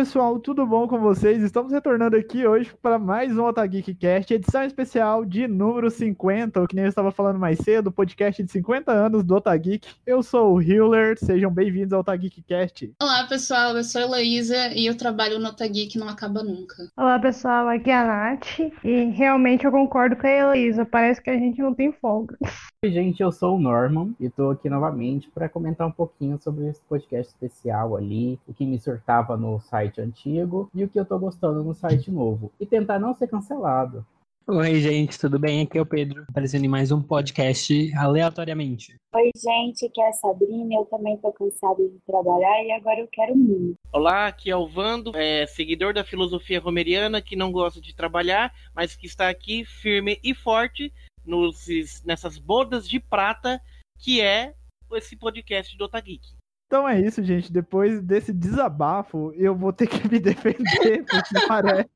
pessoal, tudo bom com vocês? Estamos retornando aqui hoje para mais um Otageek Cast, edição especial de número 50, o que nem eu estava falando mais cedo, podcast de 50 anos do Otageek. Eu sou o Hiller, sejam bem-vindos ao Otageek Cast. Olá pessoal, eu sou a Heloísa e eu trabalho no Otageek não acaba nunca. Olá pessoal, aqui é a Nath e realmente eu concordo com a Heloísa, parece que a gente não tem folga. Oi gente, eu sou o Norman e estou aqui novamente para comentar um pouquinho sobre esse podcast especial ali, o que me surtava no site antigo e o que eu tô gostando no site novo. E tentar não ser cancelado. Oi, gente, tudo bem? Aqui é o Pedro, aparecendo em mais um podcast aleatoriamente. Oi, gente, aqui é a Sabrina. Eu também tô cansada de trabalhar e agora eu quero mim. Olá, aqui é o Vando, é, seguidor da filosofia romeriana que não gosta de trabalhar, mas que está aqui firme e forte nos, nessas bodas de prata que é esse podcast do Otageek. Então é isso, gente. Depois desse desabafo, eu vou ter que me defender, porque parece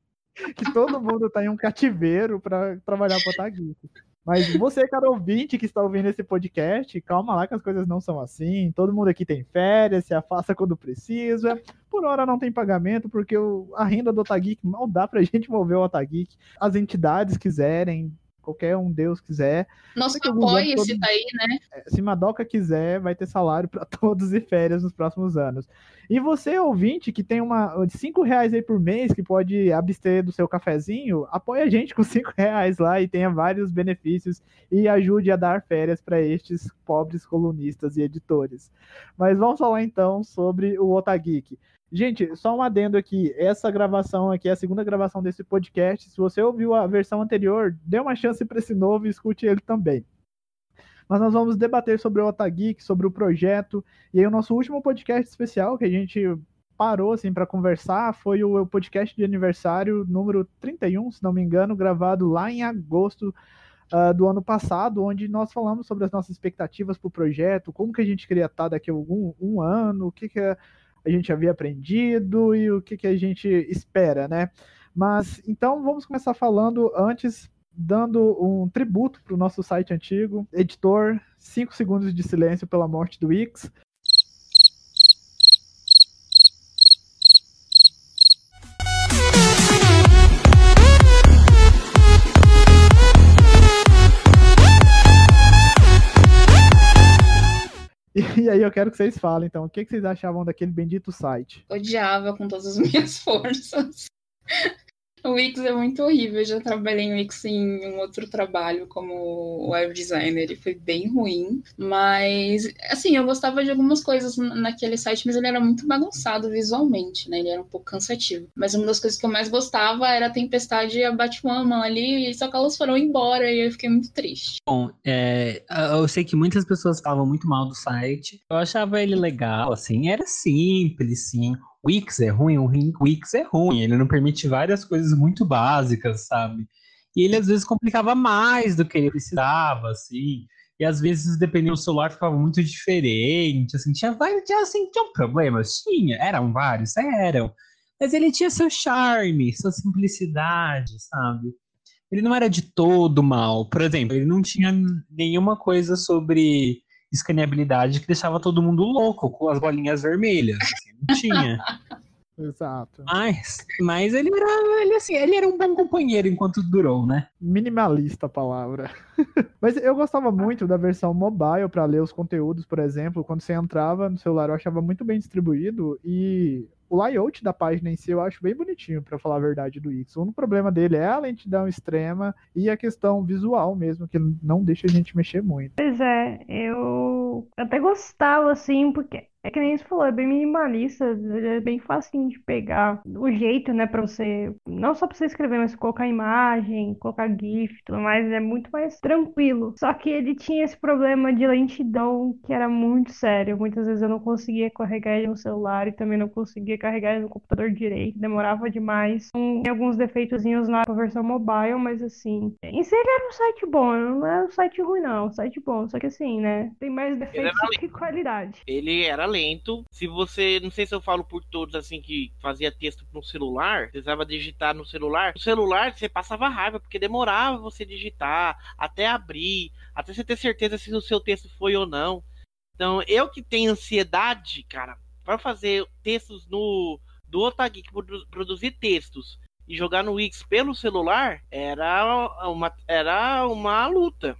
que todo mundo tá em um cativeiro para trabalhar para Otageek. Mas você, cara ouvinte que está ouvindo esse podcast, calma lá que as coisas não são assim. Todo mundo aqui tem férias, se afasta quando precisa. Por hora não tem pagamento, porque a renda do Otageek não dá pra gente mover o Otageek. As entidades quiserem, qualquer um Deus quiser. Nosso apoio se tá aí, né? É, se Madoka quiser, vai ter salário para todos e férias nos próximos anos. E você, ouvinte, que tem uma de 5 reais aí por mês, que pode abster do seu cafezinho, apoie a gente com 5 reais lá e tenha vários benefícios e ajude a dar férias para estes pobres colunistas e editores. Mas vamos falar então sobre o Otageek. Gente, só um adendo aqui. Essa gravação aqui é a segunda gravação desse podcast. Se você ouviu a versão anterior, dê uma chance para esse novo e escute ele também. Mas nós vamos debater sobre o Otageek, sobre o projeto. E aí, o nosso último podcast especial que a gente parou assim para conversar foi o podcast de aniversário número 31, se não me engano, gravado lá em agosto uh, do ano passado, onde nós falamos sobre as nossas expectativas para o projeto, como que a gente queria estar daqui a algum um ano, o que, que é a gente havia aprendido e o que, que a gente espera, né? Mas então vamos começar falando antes, dando um tributo para o nosso site antigo. Editor, 5 segundos de silêncio pela morte do X. E aí eu quero que vocês falem, então, o que, vocês achavam daquele bendito site? Odiava com todas as minhas forças. O Wix é muito horrível. Eu já trabalhei em Wix em um outro trabalho como web designer e foi bem ruim. Mas, assim, eu gostava de algumas coisas naquele site, mas ele era muito bagunçado visualmente, né? Ele era um pouco cansativo. Mas uma das coisas que eu mais gostava era a Tempestade e a Batwoman ali, só que elas foram embora e eu fiquei muito triste. Bom, é, eu sei que muitas pessoas falavam muito mal do site. Eu achava ele legal, assim, era simples, sim. Wix é ruim, o Wix é ruim, ele não permite várias coisas muito básicas, sabe? E ele às vezes complicava mais do que ele precisava, assim. E às vezes, dependendo do celular, ficava muito diferente, assim, tinha vários, tinha, assim, tinha problemas, tinha, eram vários, eram. Mas ele tinha seu charme, sua simplicidade, sabe? Ele não era de todo mal. Por exemplo, ele não tinha nenhuma coisa sobre escaneabilidade que deixava todo mundo louco com as bolinhas vermelhas. Assim, não tinha. Exato. Mas, mas ele era, ele, assim, ele era um bom companheiro enquanto durou, né? Minimalista a palavra. mas eu gostava muito da versão mobile para ler os conteúdos, por exemplo, quando você entrava no celular, eu achava muito bem distribuído e o layout da página em si eu acho bem bonitinho, para falar a verdade, do X. O único problema dele é a lentidão extrema e a questão visual mesmo, que não deixa a gente mexer muito. Pois é, eu até gostava, assim, porque é que nem você falou, é bem minimalista, é bem fácil de pegar o jeito, né, pra você, não só pra você escrever, mas colocar imagem, colocar GIF, tudo mais, é muito mais tranquilo. Só que ele tinha esse problema de lentidão que era muito sério. Muitas vezes eu não conseguia carregar ele no celular e também não conseguia carregar ele no computador direito, demorava demais. Tem alguns defeitozinhos na versão mobile, mas assim, em si ele era um site bom, não é um site ruim não, é um site bom, só que assim, né, tem mais defeitos do que qualidade. Ele era Se você, não sei se eu falo por todos assim que fazia texto no celular, precisava digitar no celular. No celular você passava raiva porque demorava você digitar, até abrir, até você ter certeza se o seu texto foi ou não. Então, eu que tenho ansiedade, cara, para fazer textos no do Otageek produ- produzir textos e jogar no Wix pelo celular era uma, era uma luta.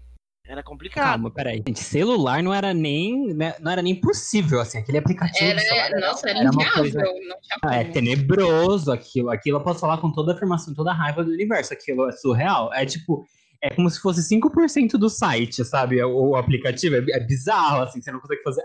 Era complicado. Calma, peraí. Gente, celular não era nem, né, não era nem possível, assim, aquele aplicativo. do celular Era, nossa, era, era uma inviável. coisa- Não tinha Ah, é tenebroso aquilo. Aquilo eu posso falar com toda a afirmação, toda a raiva do universo. Aquilo é surreal. É tipo, é como se fosse 5% do site, sabe? O, o aplicativo é, é bizarro, assim, você não consegue fazer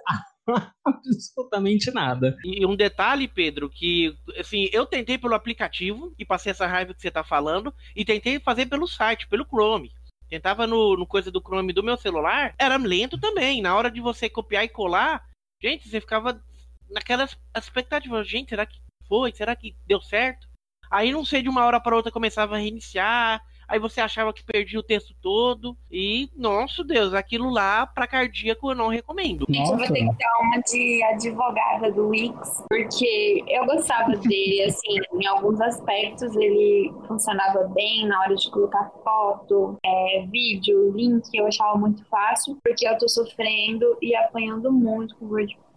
absolutamente nada. E um detalhe, Pedro, que assim, eu tentei pelo aplicativo e passei essa raiva que você tá falando, e tentei fazer pelo site, pelo Chrome. Tentava no, no coisa do Chrome do meu celular, era lento também. Na hora de você copiar e colar, gente, você ficava naquela expectativa, gente, será que foi? Será que deu certo? Aí não sei, de uma hora para outra começava a reiniciar, aí você achava que perdia o texto todo, e, nossa Deus, aquilo lá para cardíaco eu não recomendo. Gente, eu vou ter que dar uma de advogada do Wix, porque eu gostava dele, assim, em alguns aspectos ele funcionava bem na hora de colocar foto, é, vídeo, link, eu achava muito fácil, porque eu tô sofrendo e apanhando muito com o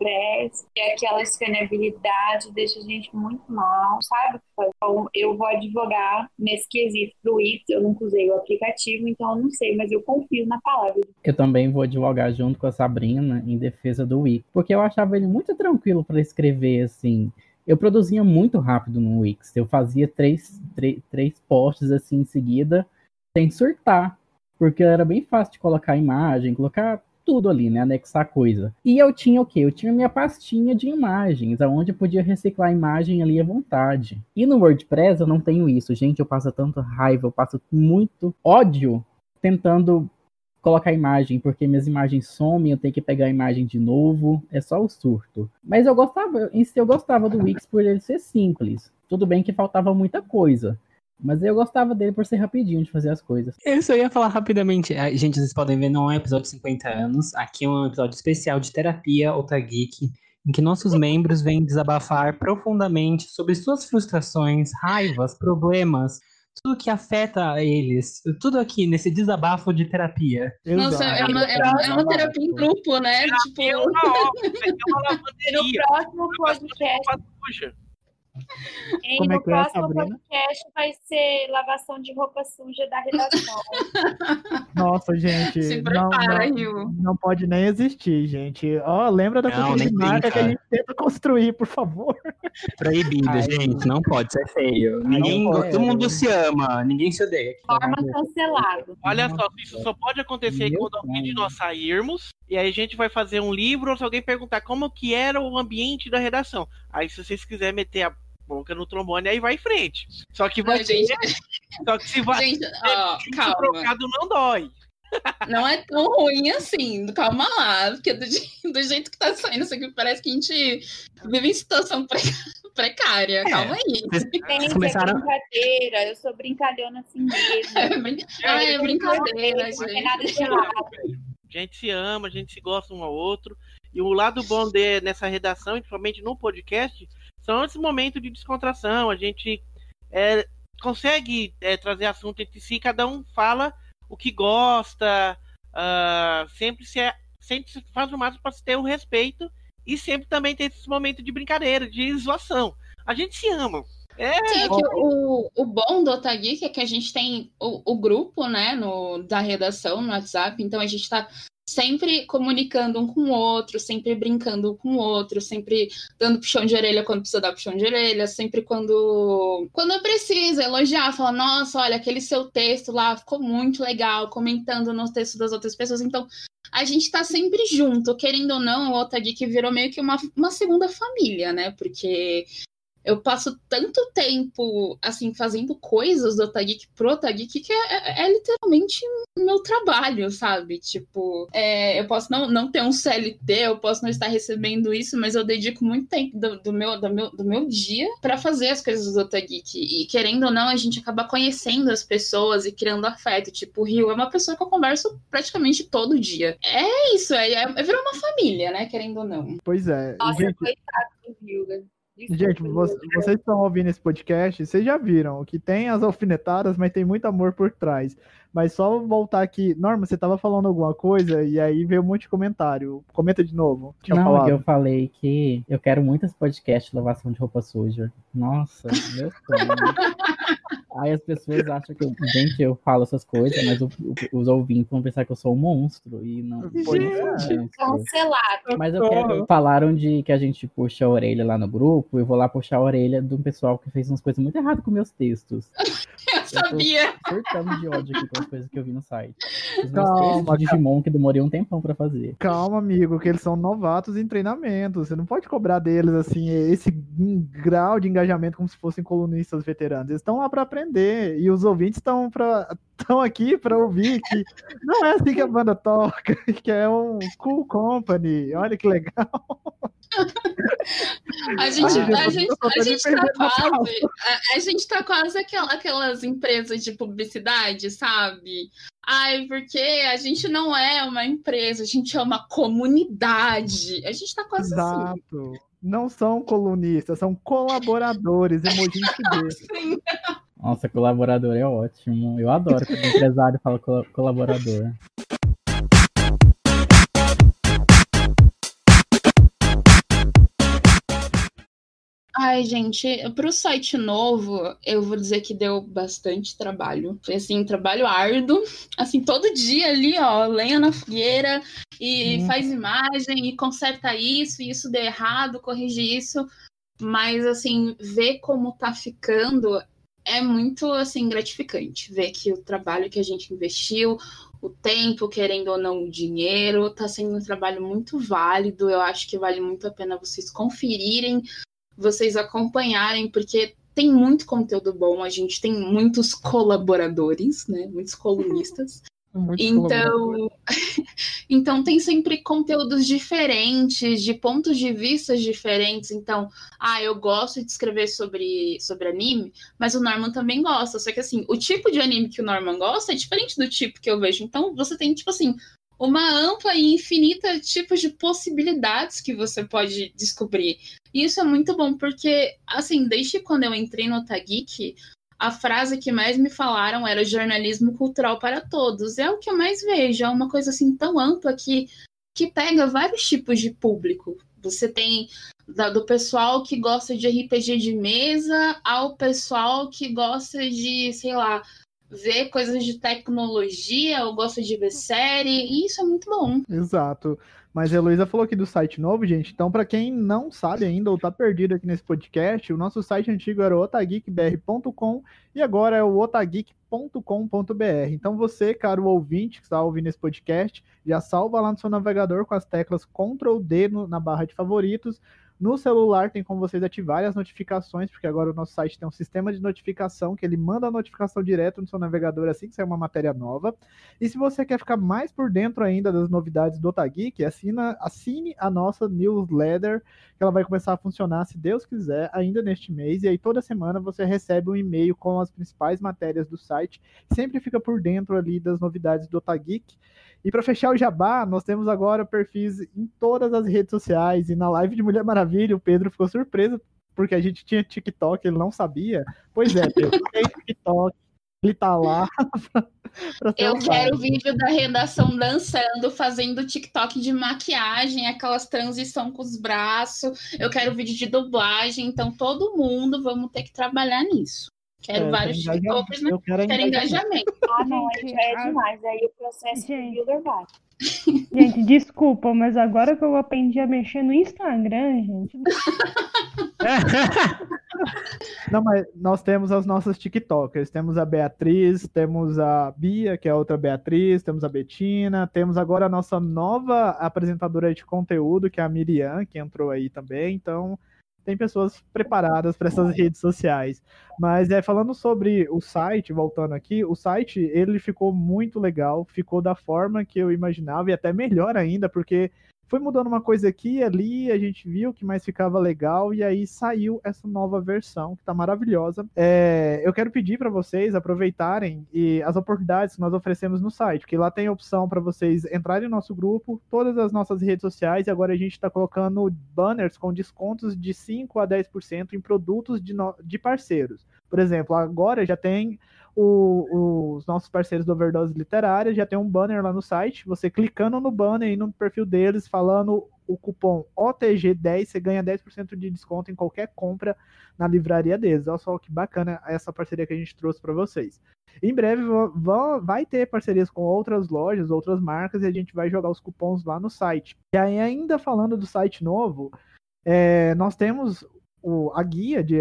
WordPress, e aquela escaneabilidade deixa a gente muito mal, sabe? Então eu vou advogar nesse quesito pro Wix, eu nunca usei o aplicativo, então eu não sei, mas eu confio na palavra Eu também vou advogar junto com a Sabrina em defesa do Wix, porque eu achava ele muito tranquilo para escrever assim. Eu produzia muito rápido no Wix. Eu fazia três, três, três posts assim em seguida, sem surtar, porque era bem fácil de colocar imagem, colocar tudo ali, né? Anexar coisa. E eu tinha o quê? Eu tinha minha pastinha de imagens, onde eu podia reciclar a imagem ali à vontade. E no WordPress eu não tenho isso, gente. Eu passo tanta raiva, eu passo muito ódio tentando colocar imagem, porque minhas imagens somem, eu tenho que pegar a imagem de novo, é só o surto. Mas eu gostava, em si eu gostava do Wix por ele ser simples. Tudo bem que faltava muita coisa, mas eu gostava dele por ser rapidinho de fazer as coisas. Eu só ia falar rapidamente. Gente, vocês podem ver, não é um episódio de 50 anos. Aqui é um episódio especial de terapia Otageek, em que nossos membros vêm desabafar profundamente sobre suas frustrações, raivas, problemas, tudo que afeta eles. Tudo aqui nesse desabafo de terapia. Nossa, é uma, é uma- é uma terapia em grupo, né? É Tipo, é uma No lavanderia. próximo Não é podcast, hein, Como é no que é, próximo Sabrina? podcast vai ser lavação de roupa suja da redação. Nossa, gente. se não, prepara, não, Rio. não pode nem existir, gente. Ó, lembra da Não, cultura de marca que a gente tenta construir, por favor. Proibido, Ai. gente. Não pode ser feio. Ninguém, pode. todo mundo se ama, ninguém se odeia. Forma cancelado. Olha só, isso só pode acontecer Meu quando alguém de nós sairmos e aí a gente vai fazer um livro ou se alguém perguntar como que era o ambiente da redação. Aí se vocês quiserem meter a boca no trombone, aí vai em frente. Só que vai Não, ter, gente, só que se vai gente, ó, calma. trocado não dói. Não é tão ruim assim. Calma lá. Porque do, do jeito que tá saindo isso aqui, parece que a gente vive em situação pre- precária. É. Calma aí. Gente, começaram- é brincadeira. Eu sou brincalhona assim mesmo. É, brin- ah, é brincadeira, gente. nada de errado. A gente se ama, a gente se gosta um ao outro. E o lado bom de, nessa redação, e principalmente no podcast, são esses momentos de descontração. A gente é, consegue é, trazer assunto entre si, cada um fala o que gosta, ah, sempre, se é, sempre se faz o máximo para se ter o respeito e sempre também ter esses momentos de brincadeira, de zoação. A gente se ama. É, Sim, é o, o bom do Otageek é que a gente tem o, o grupo, né, no, da redação no WhatsApp, então a gente tá sempre comunicando um com o outro, sempre brincando um com o outro, sempre dando puxão de orelha quando precisa dar puxão de orelha, sempre quando quando precisa elogiar, falar, nossa, olha, aquele seu texto lá ficou muito legal, comentando no texto das outras pessoas, então a gente tá sempre junto, querendo ou não, o Otageek virou meio que uma, uma segunda família, né, porque eu passo tanto tempo, assim, fazendo coisas do Otageek pro Otageek que é, é- é literalmente meu trabalho, sabe? Tipo, é, eu posso não, não ter um CLT, eu posso não estar recebendo isso, mas eu dedico muito tempo do, do meu, do, meu, do meu dia pra fazer as coisas do Otageek. E querendo ou não, a gente acaba conhecendo as pessoas e criando afeto. Tipo, o Rio é uma pessoa que eu converso praticamente todo dia. É isso, é, é, virou uma família, né? Querendo ou não. Pois é. Nossa, gente, coitado do Vilga. Desculpa, Gente, vo- Yuri. vocês estão ouvindo esse podcast, vocês já viram que tem as alfinetadas, mas tem muito amor por trás. Mas só voltar aqui. Norma, você tava falando alguma coisa e aí veio um monte de comentário. Comenta de novo. Tinha Não, é falado. eu falei que eu quero muitos podcasts de lavação de roupa suja. Nossa, meu sonho. Aí as pessoas acham que, eu, gente, eu falo essas coisas, mas o- o- os ouvintes vão pensar que eu sou um monstro. E não, um monstro. Cancelado. Mas eu quero. Falaram de que a gente puxa a orelha lá no grupo. Eu vou lá puxar a orelha do pessoal que fez umas coisas muito erradas com meus textos. Eu sabia. Surtando de ódio aqui com as coisas que eu vi no site. Os meus Calma, de Digimon que demorei um tempão pra fazer. Calma, amigo, que eles são novatos em treinamento. Você não pode cobrar deles assim esse grau de engajamento como se fossem colunistas veteranos. Eles estão lá para aprender e os ouvintes estão para estão aqui para ouvir que não é assim que a banda toca, que é um cool company. Olha que legal. A gente, Ai, a gente, a gente tá quase. A, a gente tá quase aquela- aquelas empresas de publicidade, sabe? Ai, porque a gente não é uma empresa, a gente é uma comunidade. A gente tá quase assim. Exato. Não são colunistas, são colaboradores, emoji de Sim. Nossa, colaborador é ótimo. Eu adoro quando o empresário fala col- colaborador. Ai, gente, pro site novo, eu vou dizer que deu bastante trabalho. Foi assim, trabalho árduo. Assim, todo dia ali, ó, lenha na fogueira e Hum. faz imagem e conserta isso, e isso deu errado, corrige isso. Mas assim, ver como tá ficando é muito assim gratificante. Ver que o trabalho que a gente investiu, o tempo, querendo ou não, o dinheiro, tá sendo um trabalho muito válido. Eu acho que vale muito a pena vocês conferirem vocês acompanharem, porque tem muito conteúdo bom, a gente tem muitos colaboradores, né? Muitos colunistas. Colaboradores. Então, então tem sempre conteúdos diferentes, de pontos de vista diferentes. Então, ah, eu gosto de escrever sobre, sobre anime, mas o Norman também gosta. Só que assim, o tipo de anime que o Norman gosta é diferente do tipo que eu vejo. Então, você tem, tipo assim, uma ampla e infinita tipos de possibilidades que você pode descobrir. E isso é muito bom, porque, assim, desde quando eu entrei no Otageek, a frase que mais me falaram era jornalismo cultural para todos. É o que eu mais vejo, é uma coisa assim tão ampla que, que pega vários tipos de público. Você tem do pessoal que gosta de RPG de mesa ao pessoal que gosta de, sei lá, ver coisas de tecnologia ou gosta de ver série, e isso é muito bom. Exato. Mas a Heloísa falou aqui do site novo, gente. Então, para quem não sabe ainda ou tá perdido aqui nesse podcast, o nosso site antigo era otageekbr.com e agora é o otageek.com.br. Então, você, caro ouvinte que está ouvindo esse podcast, já salva lá no seu navegador com as teclas Ctrl D na barra de favoritos. No celular tem como vocês ativarem as notificações, porque agora o nosso site tem um sistema de notificação que ele manda a notificação direto no seu navegador assim que sair uma matéria nova. E se você quer ficar mais por dentro ainda das novidades do Otageek, assina, assine a nossa newsletter, que ela vai começar a funcionar, se Deus quiser, ainda neste mês. E aí toda semana você recebe um e-mail com as principais matérias do site. Sempre fica por dentro ali das novidades do Otageek. E para fechar o jabá, nós temos agora perfis em todas as redes sociais. E na live de Mulher Maravilha, o Pedro ficou surpreso porque a gente tinha TikTok, ele não sabia. Pois é, Pedro, tem TikTok, ele tá lá. pra- pra Eu usado. quero o vídeo da redação dançando, fazendo TikTok de maquiagem, aquelas transição com os braços. Eu quero vídeo de dublagem. Então, todo mundo vamos ter que trabalhar nisso. Quero É, vários eu quero engajamento. TikTokers, né? Eu quero Quero engajamento. engajamento. Ah, não, aí já é demais. Aí o processo Gente. Builder vai. Gente, desculpa, mas agora que eu aprendi a mexer no Instagram, gente. Não, mas nós temos as nossas TikTokers. Temos a Beatriz, temos a Bia, que é outra Beatriz, temos a Betina, temos agora a nossa nova apresentadora de conteúdo, que é a Miriam, que entrou aí também. Então, tem pessoas preparadas para essas redes sociais. Mas é falando sobre o site, voltando aqui, o site ele ficou muito legal, ficou da forma que eu imaginava e até melhor ainda, porque foi mudando uma coisa aqui e ali, a gente viu que mais ficava legal e aí saiu essa nova versão que tá maravilhosa. É, eu quero pedir para vocês aproveitarem e as oportunidades que nós oferecemos no site, porque lá tem opção para vocês entrarem no nosso grupo, todas as nossas redes sociais e agora a gente está colocando banners com descontos de 5 a 10% em produtos de, no, de parceiros. Por exemplo, agora já tem o, os nossos parceiros do Overdose Literária já tem um banner lá no site. Você clicando no banner e no perfil deles, falando o cupom OTG10, você ganha 10% de desconto em qualquer compra na livraria deles. Olha só que bacana essa parceria que a gente trouxe para vocês. Em breve vai ter parcerias com outras lojas, outras marcas, e a gente vai jogar os cupons lá no site. E aí, ainda falando do site novo, é, nós temos o, a guia de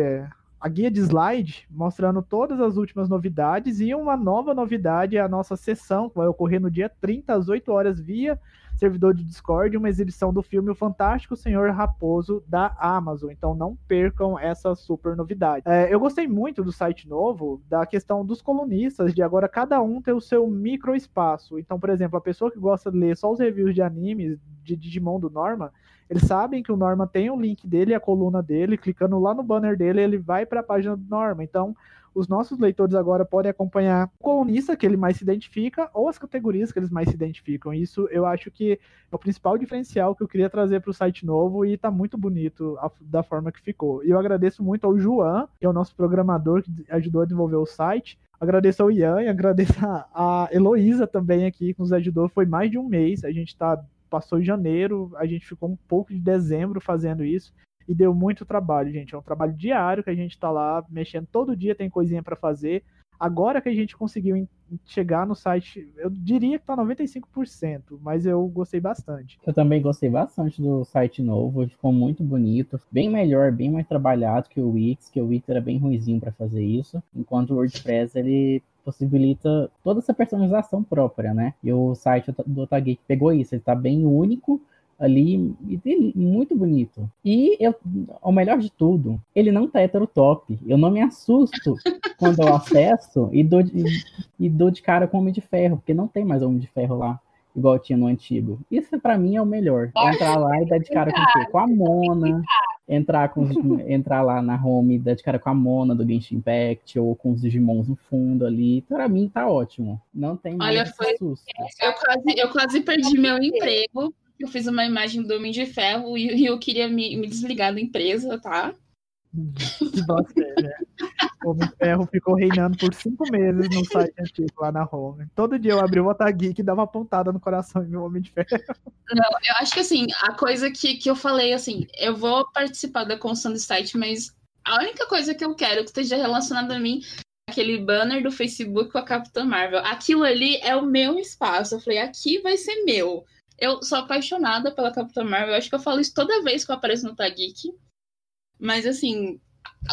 a guia de slide mostrando todas as últimas novidades e uma nova novidade é a nossa sessão, que vai ocorrer no dia 30 às 8 horas via servidor de Discord, uma exibição do filme O Fantástico Senhor Raposo da Amazon. Então não percam essa super novidade. É, eu gostei muito do site novo, da questão dos colunistas, de agora cada um ter o seu micro espaço. Então, por exemplo, a pessoa que gosta de ler só os reviews de animes de Digimon do Norma, eles sabem que o Norma tem o link dele, a coluna dele, clicando lá no banner dele, ele vai para a página do Norma. Então, os nossos leitores agora podem acompanhar o colunista que ele mais se identifica ou as categorias que eles mais se identificam. Isso eu acho que é o principal diferencial que eu queria trazer para o site novo e está muito bonito a, da forma que ficou. E eu agradeço muito ao João, que é o nosso programador que ajudou a desenvolver o site. Agradeço ao Ian e agradeço a, Heloísa também aqui, que nos ajudou. Foi mais de um mês, a gente está passou em janeiro, a gente ficou um pouco de dezembro fazendo isso e deu muito trabalho, gente. É um trabalho diário que a gente está lá mexendo todo dia, tem coisinha para fazer. Agora que a gente conseguiu chegar no site, eu diria que tá 95%, mas eu gostei bastante. Eu também gostei bastante do site novo, ficou muito bonito, bem melhor, bem mais trabalhado que o Wix, que o Wix era bem ruizinho para fazer isso, enquanto o WordPress ele possibilita toda essa personalização própria, né? E o site do Otageek pegou isso, ele tá bem único ali, muito bonito. E eu, o melhor de tudo, ele não tá top. Eu não me assusto quando eu acesso e dou, e, e dou de cara com o Homem de Ferro, porque não tem mais Homem de Ferro lá igual tinha no antigo. Isso para mim é o melhor. Entrar lá e dar de cara com o quê? Com a Mona. Entrar, com, entrar lá na home e dar de cara com a Mona do Genshin Impact ou com os Digimons no fundo ali. Para mim tá ótimo. Não tem Olha, foi... susto. Eu quase, eu quase perdi meu emprego. Eu fiz uma imagem do Homem de Ferro e eu queria me, me desligar da empresa, tá? Você, né? O Homem Ferro ficou reinando por cinco meses no site antigo lá na home. Todo dia eu abri o Otageek e dava uma pontada no coração do Homem de Ferro. Não, eu acho que assim, a coisa que, que eu falei, assim, eu vou participar da construção do site, mas a única coisa que eu quero que esteja relacionada a mim é aquele banner do Facebook com a Capitã Marvel. Aquilo ali é o meu espaço. Eu falei, aqui vai ser meu. Eu sou apaixonada pela Capitã Marvel. Eu acho que eu falo isso toda vez que eu apareço no Tageek. Mas assim,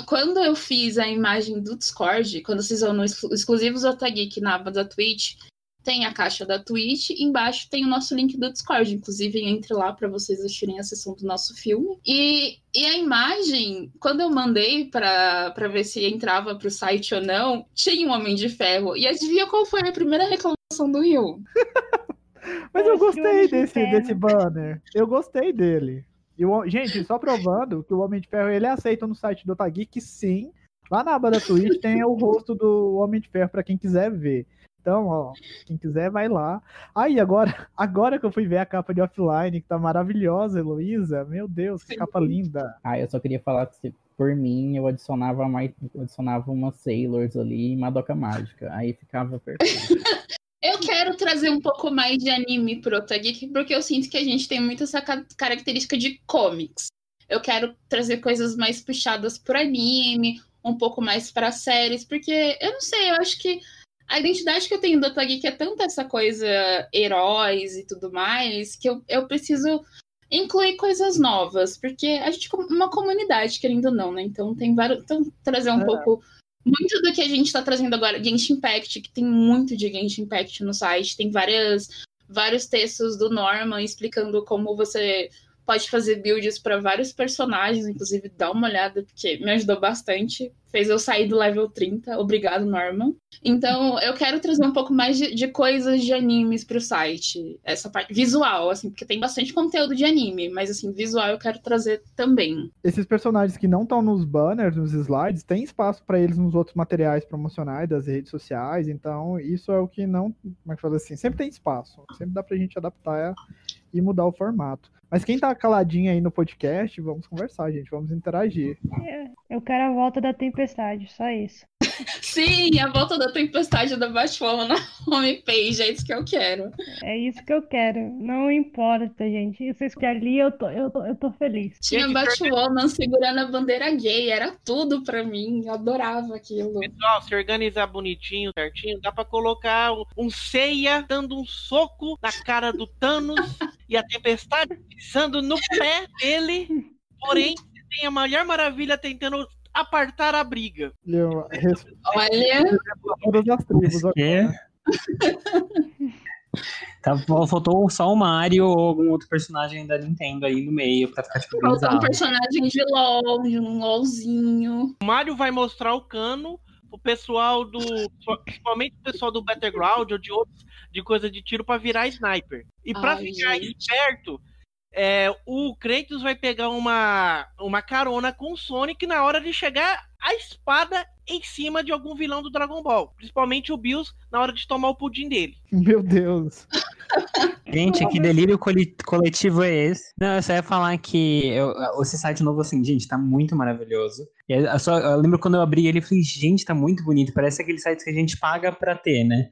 quando eu fiz a imagem do Discord, quando vocês vão no exclusivos do Otageek na aba da Twitch, tem a caixa da Twitch, embaixo tem o nosso link do Discord. Inclusive, entre lá para vocês assistirem a sessão do nosso filme. E, e a imagem, quando eu mandei para ver se entrava pro site ou não, tinha um Homem de Ferro. E adivinha qual foi a primeira reclamação do Rio? Mas eu gostei desse, desse banner. Eu gostei dele. E o, gente, só provando que o Homem de Ferro ele é aceito no site do Otageek, sim. Lá na aba da Twitch tem o rosto do Homem de Ferro para quem quiser ver. Então, ó, quem quiser vai lá. Aí, agora, agora que eu fui ver a capa de offline, que tá maravilhosa, Heloísa. Meu Deus, que capa linda. Ah, eu só queria falar que por mim eu adicionava mais, eu adicionava umas Sailors ali e Madoka Mágica. Aí ficava perfeito. Eu quero trazer um pouco mais de anime pro Otageek, porque eu sinto que a gente tem muito essa característica de comics. Eu quero trazer coisas mais puxadas por anime, um pouco mais para séries, porque eu não sei, eu acho que a identidade que eu tenho do Otageek é tanta essa coisa heróis e tudo mais, que eu, eu preciso incluir coisas novas, porque a gente é uma comunidade, querendo ou não, né? Então tem vários. Então, trazer um é. pouco muito do que a gente está trazendo agora, Genshin Impact, que tem muito de Genshin Impact no site, tem várias, vários textos do Norman explicando como você pode fazer builds para vários personagens, inclusive dá uma olhada, porque me ajudou bastante. fez eu sair do level 30. Obrigado, Norman. Então, eu quero trazer um pouco mais de, de coisas de animes pro site. Essa parte visual, assim, porque tem bastante conteúdo de anime, mas assim, visual eu quero trazer também. Esses personagens que não estão nos banners, nos slides, tem espaço para eles nos outros materiais promocionais das redes sociais, então isso é o que não, como é que fala assim, sempre tem espaço, sempre dá pra gente adaptar e mudar o formato. Mas quem tá caladinho aí no podcast, vamos conversar, gente, vamos interagir. Eu quero a volta da tempestade, só isso. Sim, a volta da tempestade da Batwoman na homepage, é isso que eu quero. É isso que eu quero. Não importa, gente. Vocês querem ali, eu tô, eu tô, eu tô feliz. Tinha Gente, Batwoman segurando a bandeira gay, era tudo pra mim, eu adorava aquilo. Pessoal, se organizar bonitinho, certinho, dá pra colocar um- um ceia dando um soco na cara do Thanos e a tempestade pisando no pé dele. Porém, tem a Mulher Maravilha tentando apartar a briga. Eu Olha, todas as tribos. Por quê? Tá, faltou só o Mario ou algum outro personagem da Nintendo aí no meio pra ficar tipo faltou um personagem de LOL, de um LOLzinho. O Mario vai mostrar o cano, o pessoal do. Principalmente o pessoal do Battleground ou de outros de coisa de tiro pra virar sniper. E pra Ai, ficar gente. esperto, é, o Kratos vai pegar uma, uma carona com o Sonic na hora de chegar a espada em cima de algum vilão do Dragon Ball. Principalmente o Bills na hora de tomar o pudim dele. Meu Deus. Gente, que delírio coletivo é esse? Não, eu só ia falar que eu- esse site novo, assim, gente, tá muito maravilhoso. E eu, só, eu lembro quando eu abri ele, eu falei, gente, tá muito bonito. Parece aquele site que a gente paga pra ter, né?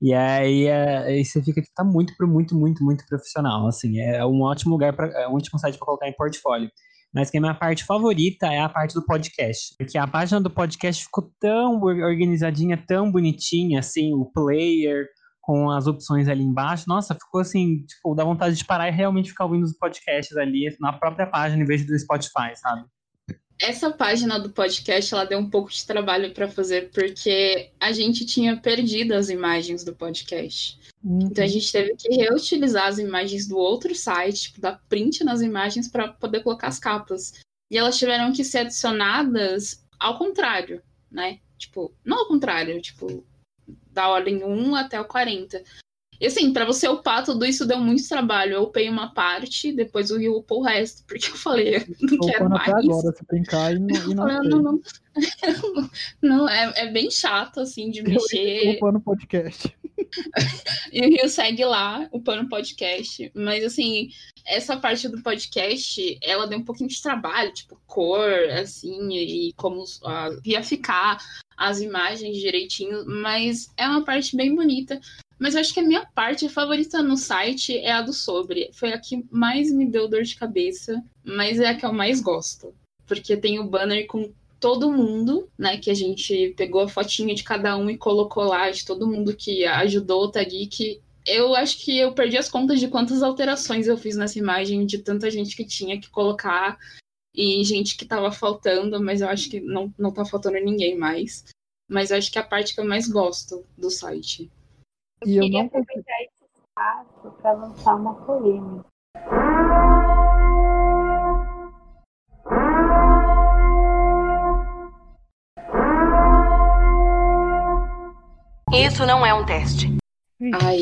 E aí, é, aí você fica, tipo, tá muito, muito, muito, muito profissional, assim. É um ótimo lugar, pra, é um ótimo site pra colocar em portfólio. Mas que a minha parte favorita é a parte do podcast. Porque a página do podcast ficou tão or- organizadinha, tão bonitinha, assim, o player, com as opções ali embaixo. Nossa, ficou assim, tipo, dá vontade de parar e realmente ficar ouvindo os podcasts ali na própria página em vez do Spotify, sabe? Essa página do podcast, ela deu um pouco de trabalho pra fazer, porque a gente tinha perdido as imagens do podcast. Então a gente teve que reutilizar as imagens do outro site, tipo, dar print nas imagens para poder colocar as capas. E elas tiveram que ser adicionadas ao contrário, né? Tipo, não ao contrário, tipo, da ordem 1 até o 40. E assim, pra você upar tudo isso deu muito trabalho. Eu upei uma parte, depois o Rio upou o resto, porque eu falei, eu não Tô quero mais. até agora, se brincar e não, e não falei, sei. não, não, não, é, é bem chato, assim, de Eu mexer. no podcast. E o Rio segue lá, o Pano Podcast. Mas, assim, essa parte do podcast, ela deu um pouquinho de trabalho, tipo, cor, assim, e como ia ficar as imagens direitinho. Mas é uma parte bem bonita. Mas eu acho que a minha parte favorita no site é a do sobre. Foi a que mais me deu dor de cabeça, mas é a que eu mais gosto. Porque tem o banner com todo mundo, né? Que a gente pegou a fotinha de cada um e colocou lá, de todo mundo que ajudou o Tageek. Eu acho que eu perdi as contas de quantas alterações eu fiz nessa imagem, de tanta gente que tinha que colocar e gente que tava faltando, mas eu acho que não, não tá faltando ninguém mais. Mas eu acho que é a parte que eu mais gosto do site. Eu E eu queria não consegui- aproveitar esse espaço para lançar uma polêmica. Isso não é um teste. Ai,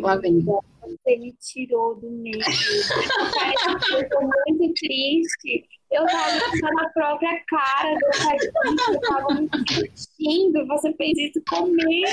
lá vem. Você me tirou do meio. Eu tô muito triste. Eu tava só na própria cara do Tadinho, eu tava me sentindo. Você fez isso comigo.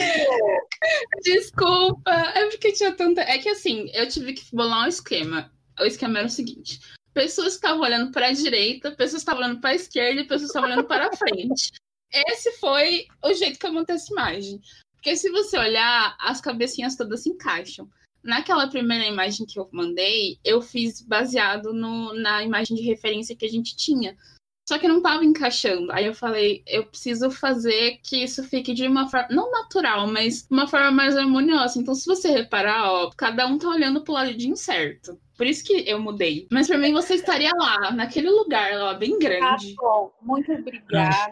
Desculpa, é porque tinha tanta. É que assim, eu tive que bolar um esquema. O esquema era o seguinte: pessoas estavam olhando para a direita, pessoas estavam olhando para a esquerda e pessoas estavam olhando para a frente. Esse foi o jeito que eu montei essa imagem. Porque se você olhar, as cabecinhas todas se encaixam. Naquela primeira imagem que eu mandei, eu fiz baseado no, na imagem de referência que a gente tinha. Só que não tava encaixando. Aí eu falei, eu preciso fazer que isso fique de uma forma, não natural, mas uma forma mais harmoniosa. Então, se você reparar, ó, cada um tá olhando pro ladinho certo. Por isso que eu mudei. Mas pra mim você estaria lá, naquele lugar lá, bem Tá grande. bom, muito obrigada.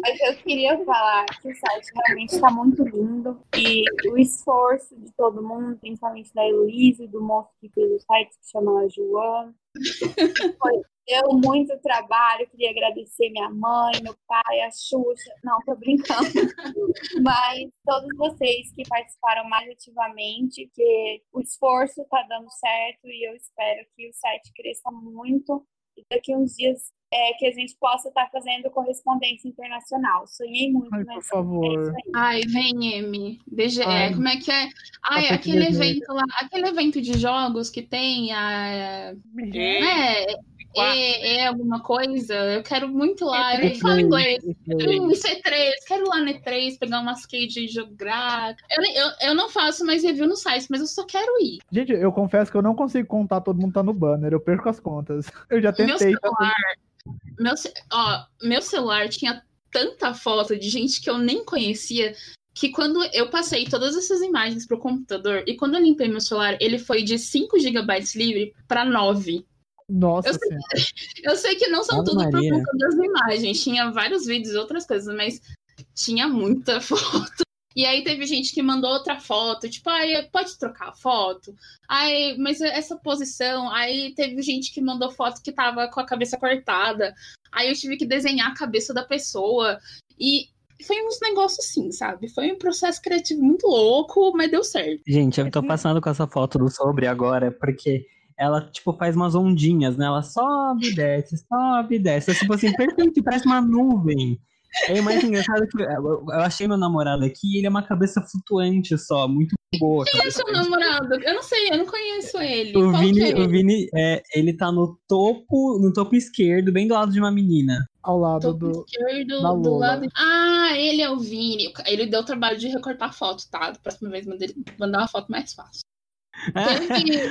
Mas eu queria falar que o site realmente está muito lindo. E o esforço de todo mundo, principalmente da Heloísa e do moço que fez o site, que chama João, foi deu muito trabalho. Queria agradecer minha mãe, meu pai, a Xuxa. Não, tô brincando. Mas todos vocês que participaram mais ativamente, que o esforço está dando certo e eu espero que o site cresça muito. E daqui uns dias é, que a gente possa estar fazendo correspondência internacional. Sonhei muito Ai, por nessa favor. Ai, vem, M. DG, Ai. como é que é? Ai, aquele evento lá, aquele evento de jogos que tem a. É, é, é alguma coisa. Eu quero muito lá. Eu nem falo inglês. Hum, C3, quero ir lá no E3, pegar umas cage e jogar. Eu, eu, eu não faço mais review no site, mas eu só quero ir. Gente, eu confesso que eu não consigo contar todo mundo tá no banner, eu perco as contas. Eu já Meu tentei. tá celular, meu, ó, meu celular tinha tanta foto de gente que eu nem conhecia que quando eu passei todas essas imagens pro computador e quando eu limpei meu celular, ele foi de 5 GB livre para 9. Nossa Eu sei-. Eu sei que não são Ave tudo por Maria. conta das imagens, tinha vários vídeos e outras coisas, mas tinha muita foto. E aí teve gente que mandou outra foto, tipo, ai, pode trocar a foto? Ai, mas essa posição. Aí teve gente que mandou foto que tava com a cabeça cortada. Aí eu tive que desenhar a cabeça da pessoa. E foi uns negócios assim, sabe? Foi um processo criativo muito louco, mas deu certo. Gente, eu tô passando com essa foto do sobre agora, porque ela, tipo, faz umas ondinhas, né? Ela sobe e desce, sobe e desce. É, tipo assim, perfeito, parece uma nuvem. É o mais engraçado que eu, achei meu namorado aqui e ele é uma cabeça flutuante só, muito boa. Quem é seu namorado? Eu não sei, eu não conheço ele. O Qual Vini, é? o Vini é, ele tá no topo, no topo esquerdo, bem do lado de uma menina. Ao lado Topo do. esquerdo, da do Lola. lado. Ah, ele é o Vini. Ele deu o trabalho de recortar foto, tá? Da próxima vez manda ele mandar uma foto mais fácil. Teve-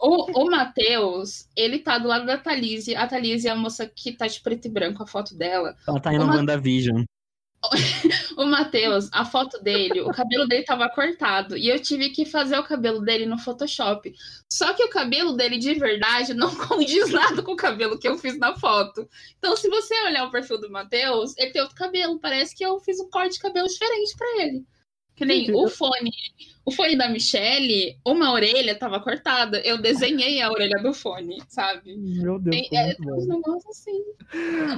o o Matheus, ele tá do lado da Thalise. A Thalise é a moça que tá de preto e branco, a foto dela. Ela tá indo no Uma- WandaVision. O Matheus, a foto dele, o cabelo dele tava cortado. E eu tive que fazer o cabelo dele no Photoshop. Só que o cabelo dele de verdade não condiz nada com o cabelo que eu fiz na foto. Então, se você olhar o perfil do Matheus, ele tem outro cabelo. Parece que eu fiz um corte de cabelo diferente pra ele. Que nem Gente, o fone. O fone da Michelle, uma orelha tava cortada. Eu desenhei a orelha do fone, sabe? Meu Deus, Tem, é, tem uns negócios assim.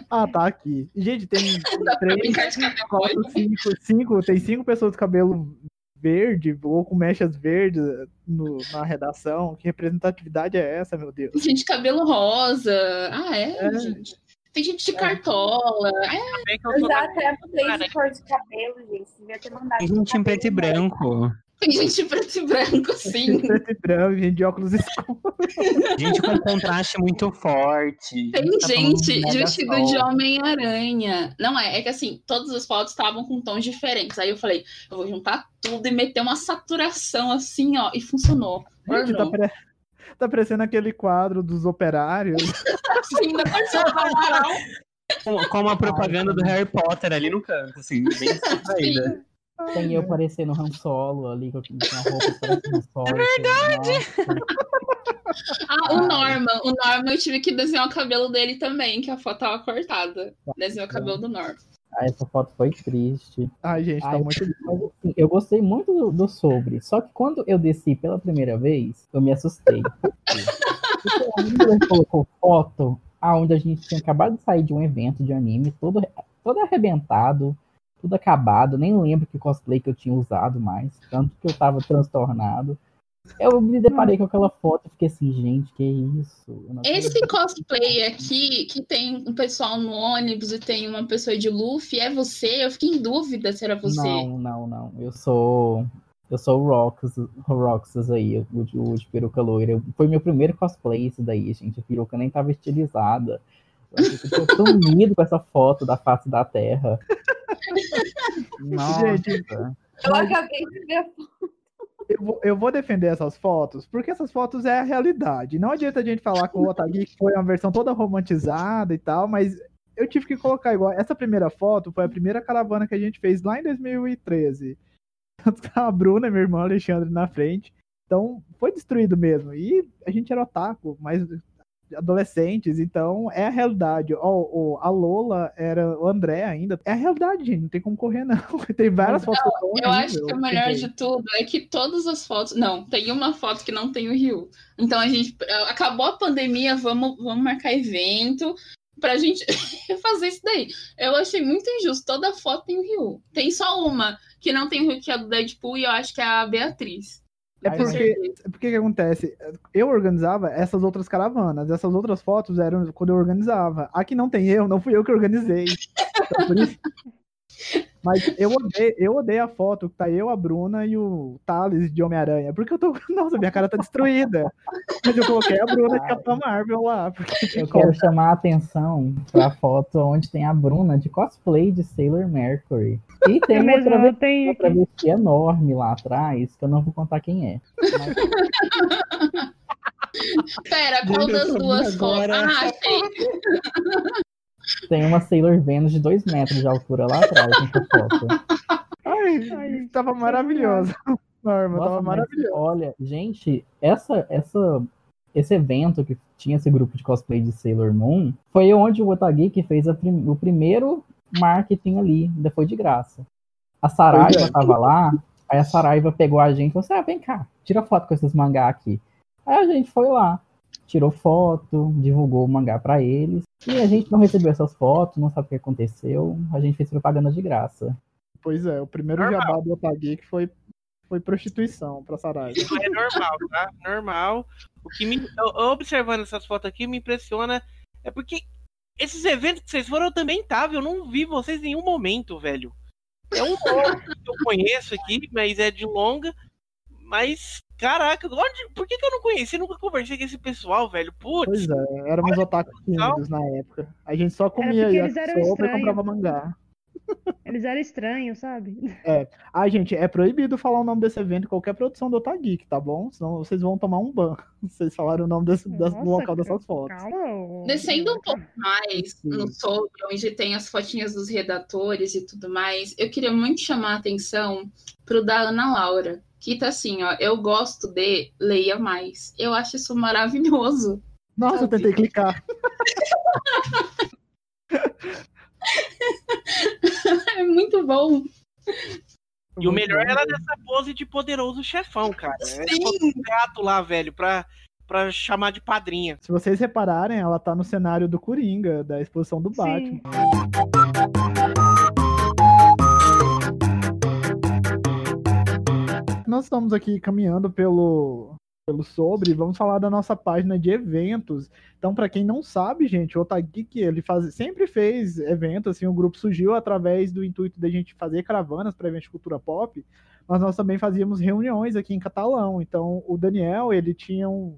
Ah, tá aqui. Gente, tem três, quatro, cinco, cinco. Tem cinco pessoas de cabelo verde ou com mechas verdes no- na redação. Que representatividade é essa, meu Deus? Gente cabelo rosa. Ah, é, É. gente. Tem gente de cartola. É, sou Eu já até mudei de cor de cabelo, gente. Devia ter mandado. Tem gente em preto e branco. tem gente preto e branco, sim. Preto e branco, gente de óculos escuros. Gente com contraste muito forte. Tem Tá gente de vestido sol. de Homem-Aranha. Não é, é que assim, todas as fotos estavam com tons diferentes. Aí eu falei, eu vou juntar tudo e meter uma saturação assim, ó. E funcionou. Gente, tá, pare... tá parecendo aquele quadro dos operários. Assim, da pessoa Com, com uma propaganda do Harry Potter ali no canto, assim, bem distraída. Tem eu parecendo Han Solo ali, com a roupa parecendo Han Solo. É verdade! Ah, o Norman. O Norman eu tive que desenhar o cabelo dele também, que a foto tava cortada. Desenhei o cabelo do Norman. Ah, essa foto foi triste. Ai, gente, tá Ai, muito. Mas assim, eu gostei muito do, do sobre. Só que quando eu desci pela primeira vez, eu me assustei. Porque a colocou foto aonde a gente tinha acabado de sair de um evento de anime, todo, todo arrebentado, tudo acabado. Nem lembro que cosplay que eu tinha usado mais. Tanto que eu tava transtornado. Eu me deparei com aquela foto e fiquei assim, gente, que isso? Esse cosplay aqui, que tem um pessoal no ônibus e tem uma pessoa de Luffy, é você? Eu fiquei em dúvida se era você. Não, não, não. Eu sou. Eu sou o Roxas, o Roxas aí, o, de- o de peruca loira. Foi meu primeiro cosplay esse daí, gente. A peruca nem tava estilizada. Eu tô unido com essa foto da face da terra. Nossa. Gente, Eu acabei de ver a eu vou, eu vou defender essas fotos, porque essas fotos é a realidade. Não adianta a gente falar que o Otagi foi uma versão toda romantizada e tal, mas eu tive que colocar igual. Essa primeira foto foi a primeira caravana que a gente fez lá em 2013. Tanto que a Bruna, minha irmã Alexandre, na frente. Então, foi destruído mesmo. E a gente era otaku, mas adolescentes, então é a realidade. Ó, ó, a Lola era o André ainda. É a realidade, gente. Não tem como correr, não. Tem várias fotos Não, que eu Eu acho horrível, que o melhor peguei. de tudo é que todas as fotos. Não, tem uma foto que não tem o Rio. Então a gente. Acabou a pandemia, vamos, vamos marcar evento pra gente fazer isso daí. Eu achei muito injusto. Toda foto tem o Rio. Tem só uma que não tem o Rio, que é do Deadpool, e eu acho que é a Beatriz. É Aí, porque, é porque que acontece? Eu organizava essas outras caravanas. Essas outras fotos eram quando eu organizava. A que não tem eu, não fui eu que organizei. Então, por isso- Mas eu odeio, eu odeio a foto que tá eu, a Bruna e o Thales de Homem-Aranha. Porque eu tô. Nossa, minha cara tá destruída. Mas eu coloquei a Bruna de Capitã Marvel lá. Eu quero chamar a atenção pra foto onde tem a Bruna de cosplay de Sailor Mercury. E tem uma eu tenho aqui. travesti enorme lá atrás, que eu não vou contar quem é. Mas Pera, qual das duas fotos? Ah, achei. Tem uma Sailor Venus de 2 metros de altura lá atrás nessa foto. Ai, Ai, tava maravilhoso. Norma, Nossa, tava mas maravilhoso. olha, gente, essa, essa, esse evento que tinha esse grupo de cosplay de Sailor Moon foi onde o Otageek fez a prim- o primeiro marketing ali, ainda foi de graça. A Saraiva é. tava lá, aí a Saraiva pegou a gente e falou assim: ah, vem cá, tira foto com esses mangá aqui. Aí a gente foi lá, tirou foto, divulgou o mangá pra eles, e a gente não recebeu essas fotos, não sabe o que aconteceu, a gente fez propaganda de graça. Pois é, o primeiro Normal. jabá do Otageek foi, foi prostituição pra Saraiva. Isso é normal, tá? Normal. O que me. observando essas fotos aqui me impressiona é porque esses eventos que vocês foram eu também tava. Eu não vi vocês em nenhum momento, velho. É um que eu conheço aqui, mas é de longa. Mas, caraca, onde, por que, que eu não conheci? Nunca conversei com esse pessoal, velho. Putz, Pois é, éramos otakus tímidos na época. A gente só comia eles eram yakisoba e comprava mangá. Eles eram estranhos, sabe? Ah, gente, é proibido falar o nome desse evento em qualquer produção do Otageek, tá bom? Senão vocês vão tomar um ban. Vocês falaram o nome desse, das- do Nossa, local ca- dessas fotos. Calma. Descendo um pouco mais Sim. no sobre, onde tem as fotinhas dos redatores e tudo mais, eu queria muito chamar a atenção pro da Ana Laura, que tá assim, ó, eu gosto de Leia Mais. Eu acho isso maravilhoso. Nossa, eu Sabe? tentei clicar. É muito bom. E o melhor Muito era bom. dessa pose de poderoso chefão, cara. É Sim. um gato lá, velho, pra, pra chamar de padrinha. Se vocês repararem, ela tá no cenário do Coringa, da exposição do Batman. Nós estamos aqui caminhando pelo, pelo sobre, vamos falar da nossa página de eventos. Então, para quem não sabe, gente, o Otageek, ele faz, sempre fez eventos, assim, o grupo surgiu através do intuito da gente fazer caravanas para eventos de cultura pop, mas nós também fazíamos reuniões aqui em Catalão. Então, o Daniel, ele tinha um,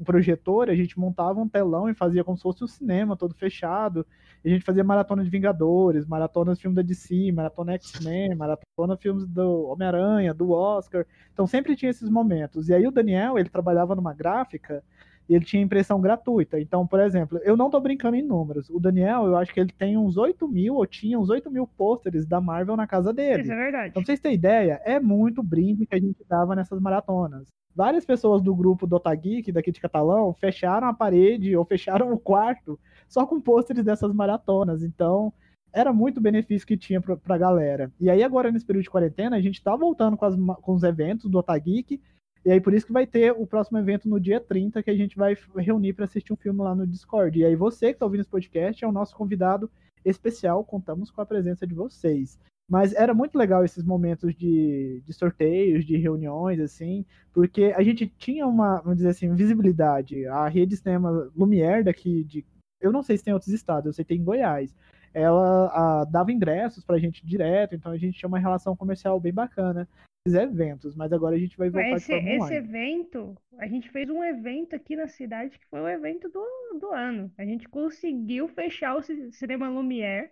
um projetor, a gente montava um telão e fazia como se fosse um cinema todo fechado. A gente fazia maratona de Vingadores, maratona de filme da DC, maratona X-Men, maratona de filmes do Homem-Aranha, do Oscar. Então sempre tinha esses momentos. E aí o Daniel, ele trabalhava numa gráfica e ele tinha impressão gratuita. Então, por exemplo, eu não tô brincando em números. O Daniel, eu acho que ele tem uns 8 mil, ou tinha uns 8 mil pôsteres da Marvel na casa dele. Isso é verdade. Então, pra vocês terem ideia, é muito brinde que a gente dava nessas maratonas. Várias pessoas do grupo do Otageek, daqui de Catalão, fecharam a parede ou fecharam o quarto só com pôsteres dessas maratonas. Então, era muito benefício que tinha pra, pra galera. E aí, agora, nesse período de quarentena, a gente tá voltando com, as com os eventos do Otageek. E aí, por isso que vai ter o próximo evento no dia 30, que a gente vai reunir para assistir um filme lá no Discord. E aí, você que tá ouvindo esse podcast é o nosso convidado especial. Contamos com a presença de vocês. Mas era muito legal esses momentos de, de sorteios, de reuniões, assim, porque a gente tinha uma, vamos dizer assim, visibilidade. A rede cinema Lumière daqui de. Eu não sei se tem outros estados, eu sei que tem em Goiás. Ela ah, dava ingressos pra gente direto, então a gente tinha uma relação comercial bem bacana. Esses eventos, mas agora a gente vai voltar Esse, de esse evento, a gente fez um evento aqui na cidade que foi o evento do, do ano. A gente conseguiu fechar o ci- cinema Lumière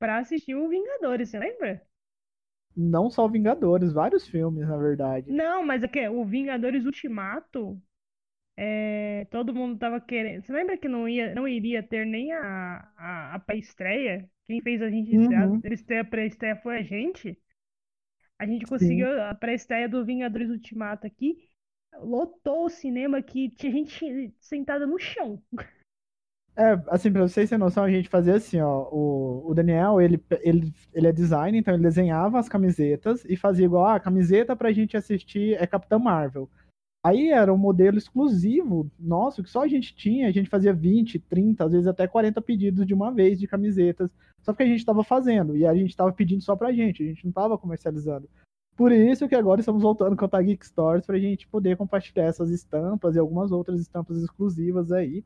pra assistir o Vingadores, você lembra? Não só Vingadores, vários filmes, na verdade. Não, mas é que o Vingadores Ultimato, é, todo mundo tava querendo. Você lembra que não ia, não iria ter nem a, a, a pré-estreia? Quem fez a gente estrear, Uhum. estreia, a pré-estreia foi a gente. A gente conseguiu a pré-estreia do Vingadores Ultimato aqui. lotou o cinema que tinha gente sentada no chão. É, assim, pra vocês terem noção, a gente fazia assim, ó, o, o Daniel, ele, ele, ele é designer, então ele desenhava as camisetas e fazia igual, ah, a camiseta pra gente assistir é Capitão Marvel. Aí era um modelo exclusivo nosso, que só a gente tinha, a gente fazia 20, 30, às vezes até 40 pedidos de uma vez de camisetas, só porque a gente estava fazendo, e a gente estava pedindo só pra gente, a gente não estava comercializando. Por isso que agora estamos voltando com a Tag Geek Stories pra gente poder compartilhar essas estampas e algumas outras estampas exclusivas aí.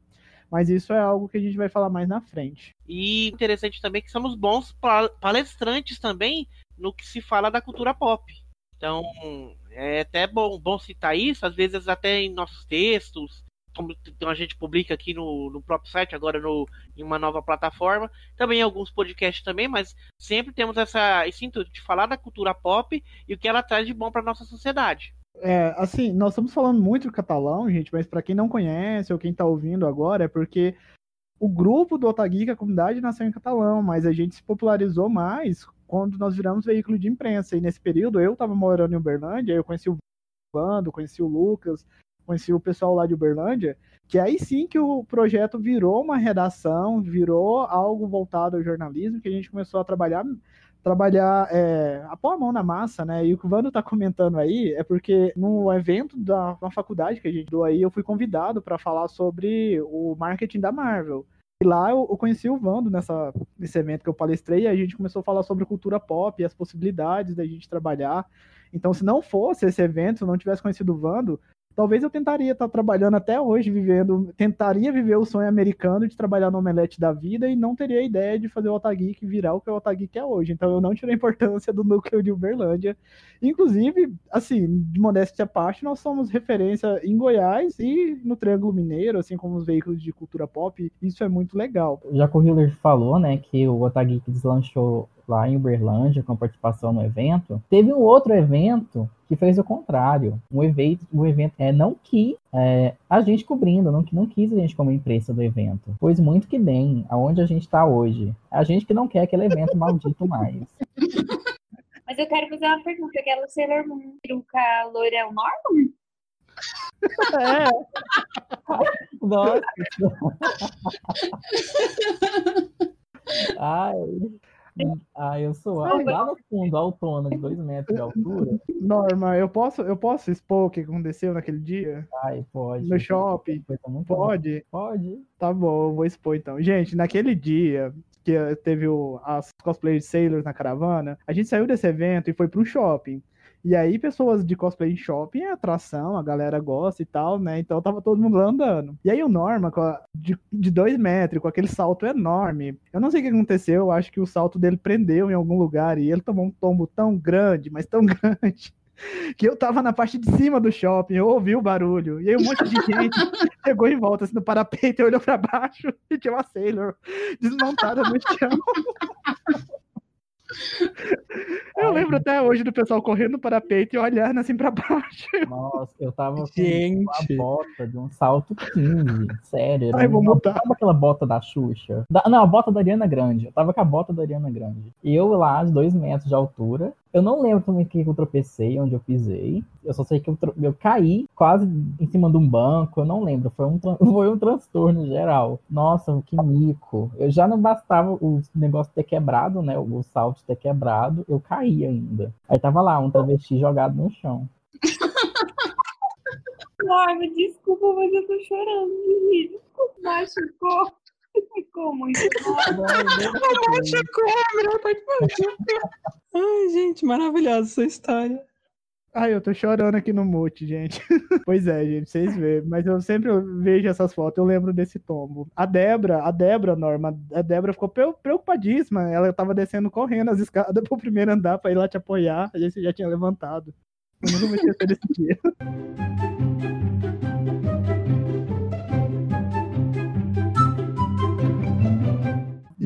Mas isso é algo que a gente vai falar mais na frente. E interessante também que somos bons palestrantes também no que se fala da cultura pop. Então, é até bom, bom citar isso, às vezes até em nossos textos, como a gente publica aqui no, no próprio site, agora no, em uma nova plataforma, também alguns podcasts também, mas sempre temos essa, esse intuito de falar da cultura pop e o que ela traz de bom para nossa sociedade. É, assim, nós estamos falando muito do catalão, gente, mas para quem não conhece ou quem está ouvindo agora, é porque o grupo do Otageek, a comunidade, nasceu em catalão, mas a gente se popularizou mais quando nós viramos veículo de imprensa. E nesse período eu estava morando em Uberlândia, eu conheci o Vando, conheci o Lucas, conheci o pessoal lá de Uberlândia, que aí sim que o projeto virou uma redação, virou algo voltado ao jornalismo, que a gente começou a trabalhar trabalhar, é, a pôr a mão na massa, né? E o que o Vando tá comentando aí é porque no evento da uma faculdade que a gente deu aí, eu fui convidado para falar sobre o marketing da Marvel. E lá eu, eu, conheci o Vando nessa, nesse evento que eu palestrei, e a gente começou a falar sobre cultura pop e as possibilidades da gente trabalhar. Então, se não fosse esse evento, se eu não tivesse conhecido o Vando, talvez eu tentaria estar trabalhando até hoje, vivendo, tentaria viver o sonho americano de trabalhar no omelete da vida e não teria a ideia de fazer o Otageek virar o que o Otageek é hoje. Então eu não tirei a importância do núcleo de Uberlândia. Inclusive, assim, de modéstia à parte, nós somos referência em Goiás e no Triângulo Mineiro, assim como os veículos de cultura pop. Isso é muito legal. Já que o Hiller falou, né, que o Otageek deslanchou lá em Uberlândia com participação no evento. Teve um outro evento que fez o contrário. Um evento, um evento é, não quis é, a gente cobrindo, não, não quis a gente como imprensa do evento. Pois muito que bem, aonde a gente está hoje. A gente que não quer aquele evento maldito mais. Mas eu quero fazer uma pergunta. Aquela Sailor Moon truca loira é o Norman? É. Nossa. Ai. Ah, eu sou lá no fundo, autônomo, de dois metros de altura. Norma, eu posso, eu posso expor o que aconteceu naquele dia? Ai, pode. No shopping? Pode? Pode. Tá bom, eu vou expor então. Gente, naquele dia que teve o, as cosplays de Sailors na caravana, a gente saiu desse evento e foi para um shopping. E aí, pessoas de cosplay em shopping é atração, a galera gosta e tal, né? Então tava todo mundo lá andando. E aí o Norma, a, de, de dois metros, com aquele salto enorme. Eu não sei o que aconteceu, eu acho que o salto dele prendeu em algum lugar e ele tomou um tombo tão grande, mas tão grande. Que eu tava na parte de cima do shopping, eu ouvi o barulho. E aí um monte de gente chegou em volta assim, no parapeito e olhou pra baixo e tinha uma Sailor desmontada no chão. Eu lembro até hoje do pessoal correndo para peito e olhando assim para baixo. Nossa, eu tava com uma bota de um salto 15, sério. Ai, vou mudar. Tava aquela bota da Xuxa. Da, não, a bota da Ariana Grande. Eu tava com a bota da Ariana Grande. E eu lá, de dois metros de altura, eu não lembro é que eu tropecei, onde eu pisei. Eu só sei que eu, eu caí quase em cima de um banco. Eu não lembro. Foi um, foi um transtorno geral. Nossa, que mico. Eu já não bastava o negócio ter quebrado, né? O salto ter quebrado. Eu caí ainda. Aí tava lá, um travesti jogado no chão. Ai, me desculpa, mas eu tô chorando de rir. Desculpa, machucou. Ficou muito Ai, gente, maravilhosa essa história. Ai, eu tô chorando aqui no mute, gente. pois é, gente, vocês veem. Mas eu sempre vejo essas fotos, eu lembro desse tombo. A Débora, a Débora, Norma, a Débora ficou preocupadíssima. Ela tava descendo correndo as escadas pro primeiro andar pra ir lá te apoiar. A gente já tinha levantado. Eu nunca vou esquecer desse dia.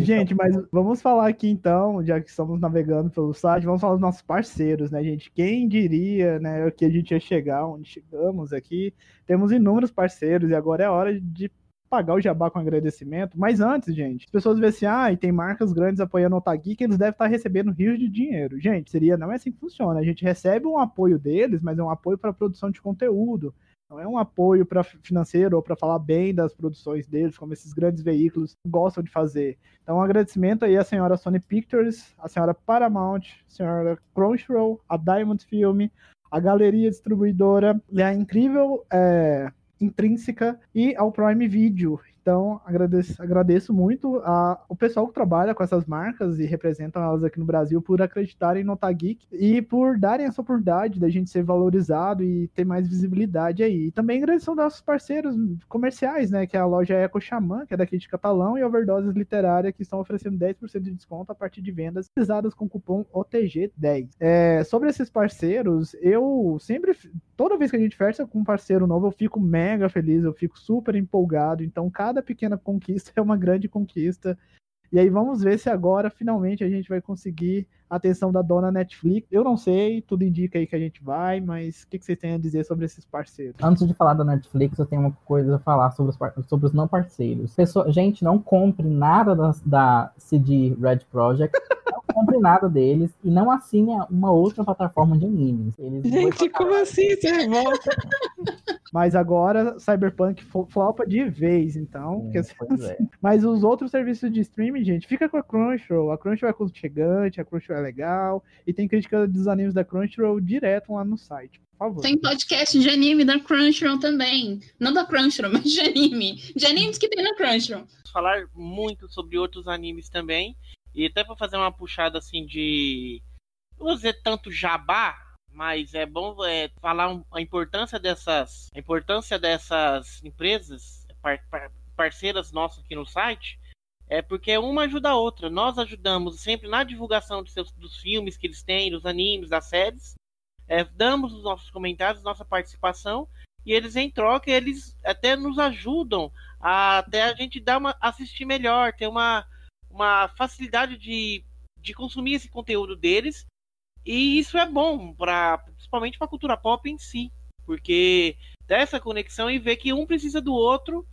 Gente, mas vamos falar aqui então, já que estamos navegando pelo site, vamos falar dos nossos parceiros, né, gente? Quem diria, né, que a gente ia chegar onde chegamos aqui? Temos inúmeros parceiros e agora é hora de pagar o jabá com agradecimento. Mas antes, gente, as pessoas veem assim, ah, e tem marcas grandes apoiando o Otagui que eles devem estar recebendo rios de dinheiro. Gente, seria, não é assim que funciona. A gente recebe um apoio deles, mas é um apoio para produção de conteúdo. Não é um apoio para financeiro ou para falar bem das produções deles, como esses grandes veículos gostam de fazer. Então, um agradecimento aí à senhora Sony Pictures, à senhora Paramount, à senhora Crunchyroll, a Diamond Film, a Galeria Distribuidora a incrível é, Intrínseca e ao Prime Video. Então, agradeço, agradeço muito a, o pessoal que trabalha com essas marcas e representam elas aqui no Brasil por acreditarem no Otageek e por darem essa oportunidade da gente ser valorizado e ter mais visibilidade aí. E também agradeço aos nossos parceiros comerciais, né, que é a loja Eco Xamã, que é daqui de Catalão, e Overdoses Literária, que estão oferecendo 10% de desconto a partir de vendas realizadas com o cupom OTG10. É, sobre esses parceiros, eu sempre, toda vez que a gente fecha com um parceiro novo, eu fico mega feliz, eu fico super empolgado. Então, cada pequena conquista é uma grande conquista. E aí vamos ver se agora finalmente a gente vai conseguir a atenção da dona Netflix. Eu não sei, tudo indica aí que a gente vai, mas o que, que vocês têm a dizer sobre esses parceiros? Antes de falar da Netflix, eu tenho uma coisa a falar sobre os, sobre os não parceiros. Pessoa, gente, não compre nada da, da CD Red Project. não compre nada deles e não assine uma outra plataforma de animes. Eles Gente, como assim? Você revolta? Mas agora Cyberpunk flopa de vez, então. Porque- pois é. Mas os outros serviços de streaming, gente, fica com a Crunchyroll. A Crunchyroll é aconchegante, a Crunchyroll é legal. E tem crítica dos animes da Crunchyroll direto lá no site. Por favor. Tem podcast de anime da Crunchyroll também. Não da Crunchyroll, mas de anime. De animes que tem na Crunchyroll. falar muito sobre outros animes também. E até para fazer uma puxada assim de. Não vou dizer tanto jabá, mas é bom é, falar a importância dessas. A importância dessas empresas, par- par- parceiras nossas aqui no site. É porque uma ajuda a outra. Nós ajudamos sempre na divulgação seus, dos filmes que eles têm, dos animes, das séries. É, damos os nossos comentários, nossa participação. E eles, em troca, eles até nos ajudam a- até a gente dar uma assistir melhor, ter uma, uma facilidade de, de consumir esse conteúdo deles. E isso é bom para principalmente para a cultura pop em si, porque dá essa conexão e ver que um precisa do outro.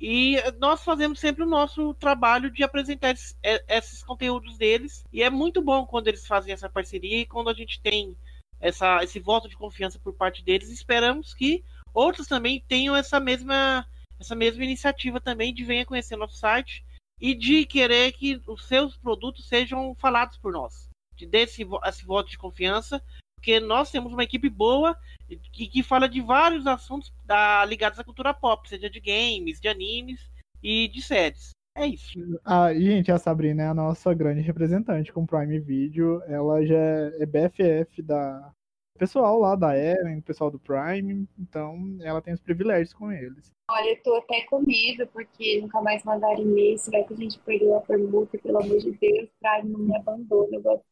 E nós fazemos sempre o nosso trabalho de apresentar esses, é- esses conteúdos deles. E é muito bom quando eles fazem essa parceria e quando a gente tem essa, esse voto de confiança por parte deles. Esperamos que outros também tenham essa mesma essa mesma iniciativa também de venha conhecer nosso site e de querer que os seus produtos sejam falados por nós. De dê esse, esse voto de confiança, porque nós temos uma equipe boa e que, que fala de vários assuntos da, ligados à cultura pop, seja de games, de animes e de séries. É isso. Ah, gente, a Sabrina é a nossa grande representante com Prime Video. Ela já é BFF da pessoal lá da Eren, pessoal do Prime. Então, ela tem os privilégios com eles. Olha, eu tô até com medo, porque nunca mais mandaram e-mail. Será que a gente perdeu a permuta, pelo amor de Deus? Prime não me abandona, eu gosto.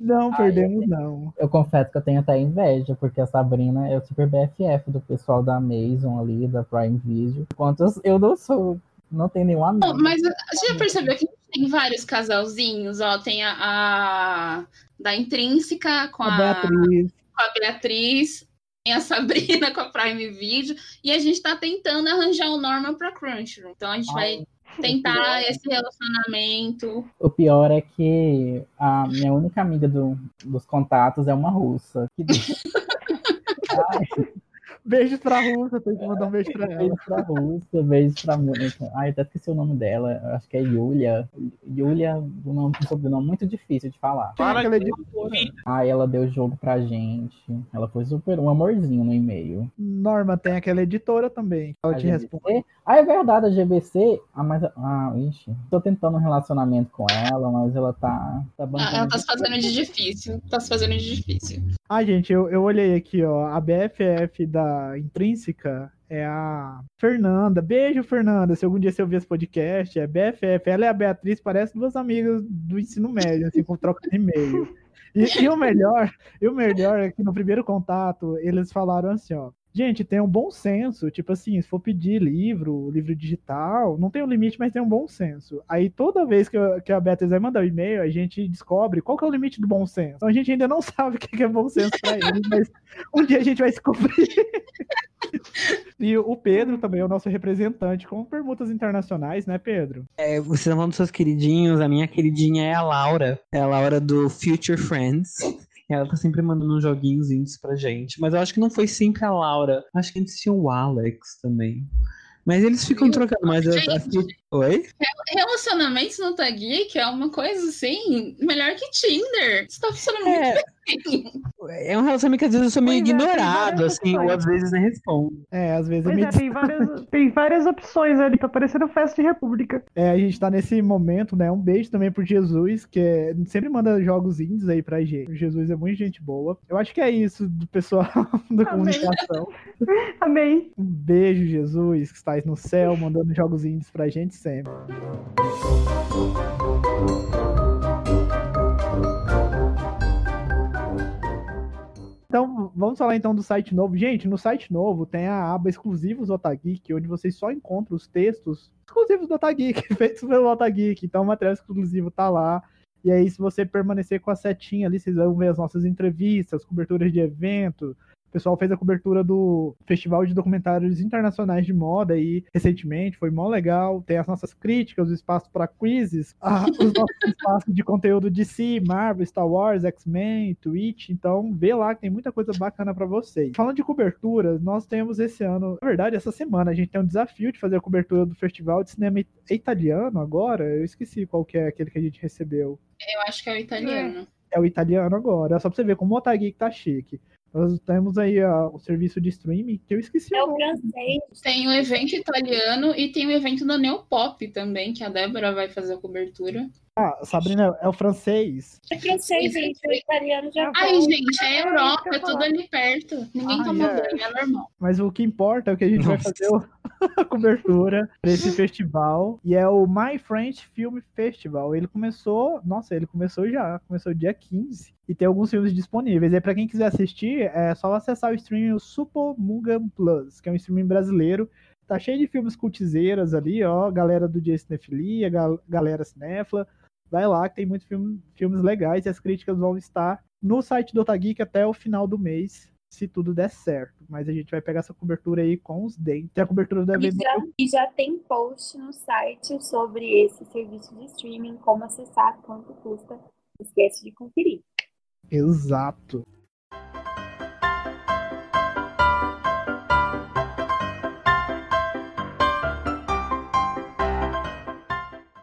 Não, perdemos não. Eu confesso que eu tenho até inveja, porque a Sabrina é o super BFF do pessoal da Amazon ali, da Prime Video. Enquanto eu- não sou, não tenho nenhum amigo. Não, mas você já percebeu que tem vários casalzinhos? Ó, tem a, a da Intrínseca com A a, Beatriz. com a Beatriz, tem a Sabrina com a Prime Video, e a gente tá tentando arranjar o Norma pra Crunchyroll. Então a gente vai tentar esse relacionamento. O pior é que a minha única amiga do- dos contatos é uma russa. Que Beijos pra Rússia, tem que mandar um beijo pra ela. beijo pra Rússia, beijo pra Mônica. Ai, até esqueci o nome dela. eu Acho que é Yulia. Yulia, um nome, um sobrenome muito difícil de falar. Fala aquela que- editora. Ai, ela deu jogo pra gente. Ela foi super um amorzinho no e-mail. Norma tem aquela editora também. Ela A te responde. GBC? Ah, é verdade, a GBC. Ah, mas. Ah, ixi. Tô tentando um relacionamento com ela, mas ela tá. tá Ah, ela tá se fazendo de difícil. Tá se fazendo de difícil. Ah, gente, eu, eu olhei aqui, ó. A BFF da Intrínseca é a Fernanda. Beijo, Fernanda. Se algum dia você ouvir esse podcast, é BFF. Ela e a Beatriz parecem duas amigas do ensino médio, assim, com troca de e-mail. E, e o melhor, e o melhor é que no primeiro contato eles falaram assim, ó. Gente, tem um bom senso, tipo assim, se for pedir livro, livro digital, não tem um limite, mas tem um bom senso. Aí toda vez que, eu- que a Beatriz vai mandar o e-mail, a gente descobre qual que é o limite do bom senso. Então a gente ainda não sabe o que é bom senso pra eles, mas um dia a gente vai descobrir. e o Pedro também é o nosso representante com permutas internacionais, né, Pedro? É, vocês estão falando dos seus queridinhos, a minha queridinha é a Laura. É a Laura do Future Friends. Ela tá sempre mandando uns joguinhos indies pra gente. Mas eu acho que não foi sempre a Laura. Acho que antes tinha o Alex também. Mas eles ficam trocando, mas eu Gente. Que. Oi? Relacionamentos no Tag Geek é uma coisa assim, melhor que Tinder. Isso tá funcionando muito É, bem. é um relacionamento que às vezes eu sou meio Pois é, ignorado, várias assim, ou às vezes nem respondo. É, às vezes é Pois meio é, tem várias, tem várias opções ali, tá parecendo festa de república. É, a gente tá nesse momento, né? Um beijo também pro Jesus, que é- sempre manda jogos indies aí pra gente. O Jesus é muito gente boa. Eu acho que é isso do pessoal da Amém. comunicação. Amém. Um beijo, Jesus, que estás no céu, mandando jogos indies pra gente sempre. Então, vamos falar então do site novo. Gente, no site novo tem a aba exclusivos do Otageek, onde vocês só encontram os textos exclusivos do Otageek, feitos pelo Otageek. Então, o material exclusivo tá lá. E aí, se você permanecer com a setinha ali, vocês vão ver as nossas entrevistas, coberturas de evento. O pessoal fez a cobertura do Festival de Documentários Internacionais de Moda aí recentemente, foi mó legal. Tem as nossas críticas, o espaço para quizzes, ah, os nossos espaços de conteúdo de si, Marvel, Star Wars, X-Men, Twitch. Então, vê lá que tem muita coisa bacana para vocês. Falando de cobertura, nós temos esse ano, na verdade, essa semana, a gente tem um desafio de fazer a cobertura do Festival de Cinema Italiano agora. Eu esqueci qual que é aquele que a gente recebeu. Eu acho que é o italiano. É o italiano agora. É só pra você ver como o Otageek tá chique. Nós temos aí ah, o serviço de streaming, que eu esqueci É o francês. Tem o evento italiano e tem o evento da Neopop também, que a Débora vai fazer a cobertura. Ah, Sabrina, é o francês. É francês, gente. O italiano já Ai, foi. gente, é Europa, é tudo ali perto. Ninguém Ai, toma é. banho, é normal. Mas o que importa é o que a gente vai Nossa. fazer o- a cobertura desse festival. E é o My French Film Festival. Ele começou, nossa, ele começou já, começou dia 15. E tem alguns filmes disponíveis. E pra quem quiser assistir, é só acessar o streaming Supo Mugan Plus, que é um streaming brasileiro. Tá cheio de filmes cultizeiras ali, ó. Galera do Dia Cinefilia, gal- galera cinéfila. Vai lá que tem muitos filme, filmes legais e as críticas vão estar no site do Otageek até o final do mês, se tudo der certo. Mas a gente vai pegar essa cobertura aí com os dentes. A cobertura da E já, e já tem post no site sobre esse serviço de streaming, como acessar, quanto custa. Não esquece de conferir. Exato.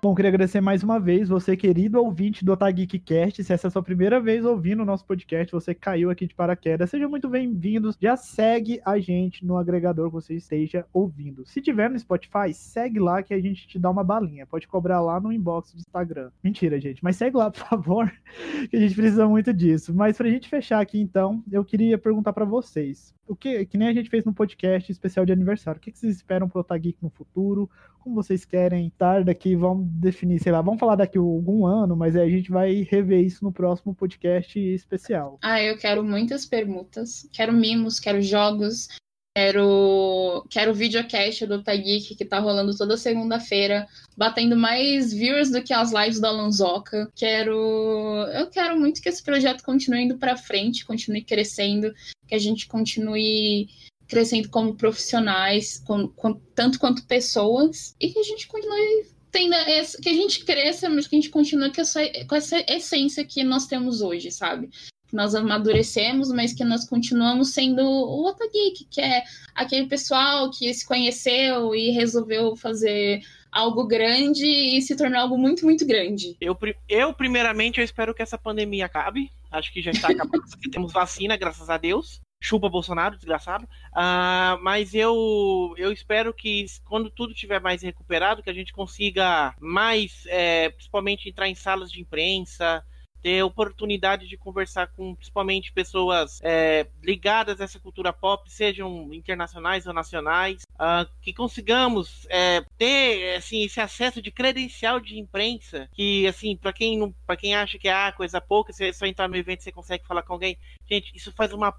Bom, queria agradecer mais uma vez você, querido ouvinte do Otageekcast. Se essa é a sua primeira vez ouvindo o nosso podcast, você caiu aqui de paraquedas, seja muito bem-vindo. Já segue a gente no agregador que você esteja ouvindo. Se tiver no Spotify, segue lá que a gente te dá uma balinha. Pode cobrar lá no inbox do Instagram. Mentira, gente, mas segue lá, por favor, que a gente precisa muito disso. Mas pra gente fechar aqui, então, eu queria perguntar pra vocês. O que, que nem a gente fez no podcast especial de aniversário. O que, que vocês esperam pro Otageek no futuro? Como vocês querem estar daqui? Vamos definir, sei lá, vamos falar daqui algum ano, mas aí a gente vai rever isso no próximo podcast especial. Ah, eu quero muitas permutas. Quero mimos, quero jogos. Quero, quero videocast do Tageek que tá rolando toda segunda-feira, batendo mais viewers do que as lives da Lanzoca. Quero, eu quero muito que esse projeto continue indo pra frente, continue crescendo, que a gente continue crescendo como profissionais, com, com- tanto quanto pessoas, e que a gente continue tendo essa, que a gente cresça, mas que a gente continue com essa, com essa essência que nós temos hoje, sabe? Que nós amadurecemos, mas que nós continuamos sendo o Otageek, que é aquele pessoal que se conheceu e resolveu fazer algo grande e se tornar algo muito, muito grande. Eu, eu, primeiramente, eu espero que essa pandemia acabe. Acho que já está acabando, porque temos vacina, graças a Deus. Chupa Bolsonaro, desgraçado. Ah, mas eu, eu espero que quando tudo estiver mais recuperado, que a gente consiga mais, é, principalmente entrar em salas de imprensa, ter oportunidade de conversar com principalmente pessoas é, ligadas a essa cultura pop, sejam internacionais ou nacionais, ah, que consigamos é, ter assim esse acesso de credencial de imprensa, que assim para quem para quem acha que é ah, coisa pouca, você só entrar no evento você consegue falar com alguém, gente, isso faz uma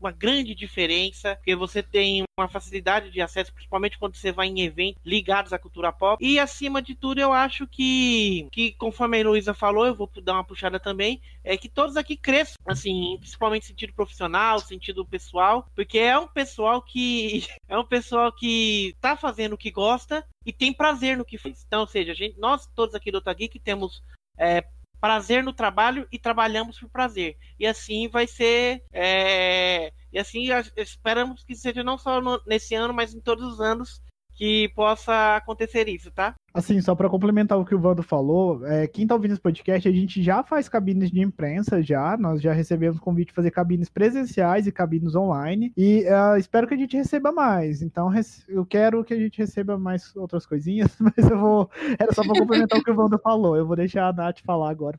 uma grande diferença, porque você tem uma facilidade de acesso, principalmente quando você vai em eventos ligados à cultura pop. E acima de tudo, eu acho que, que conforme a Heloísa falou, eu vou dar uma puxada também, é que todos aqui cresçam, assim, principalmente sentido profissional, sentido pessoal, porque é um pessoal que é um pessoal que tá fazendo o que gosta e tem prazer no que faz. Então, ou seja, gente, nós todos aqui do Otageek temos é, prazer no trabalho e trabalhamos por prazer. E assim vai ser. É... E assim esperamos que seja não só no, nesse ano, mas em todos os anos que possa acontecer isso, tá? Assim, só para complementar o que o Vando falou, é, quem tá ouvindo esse podcast, a gente já faz cabines de imprensa já, nós já recebemos convite de fazer cabines presenciais e cabines online, e uh, espero que a gente receba mais, então eu quero que a gente receba mais outras coisinhas, mas eu vou, era só para complementar o que o Vando falou, eu vou deixar a Nath falar agora,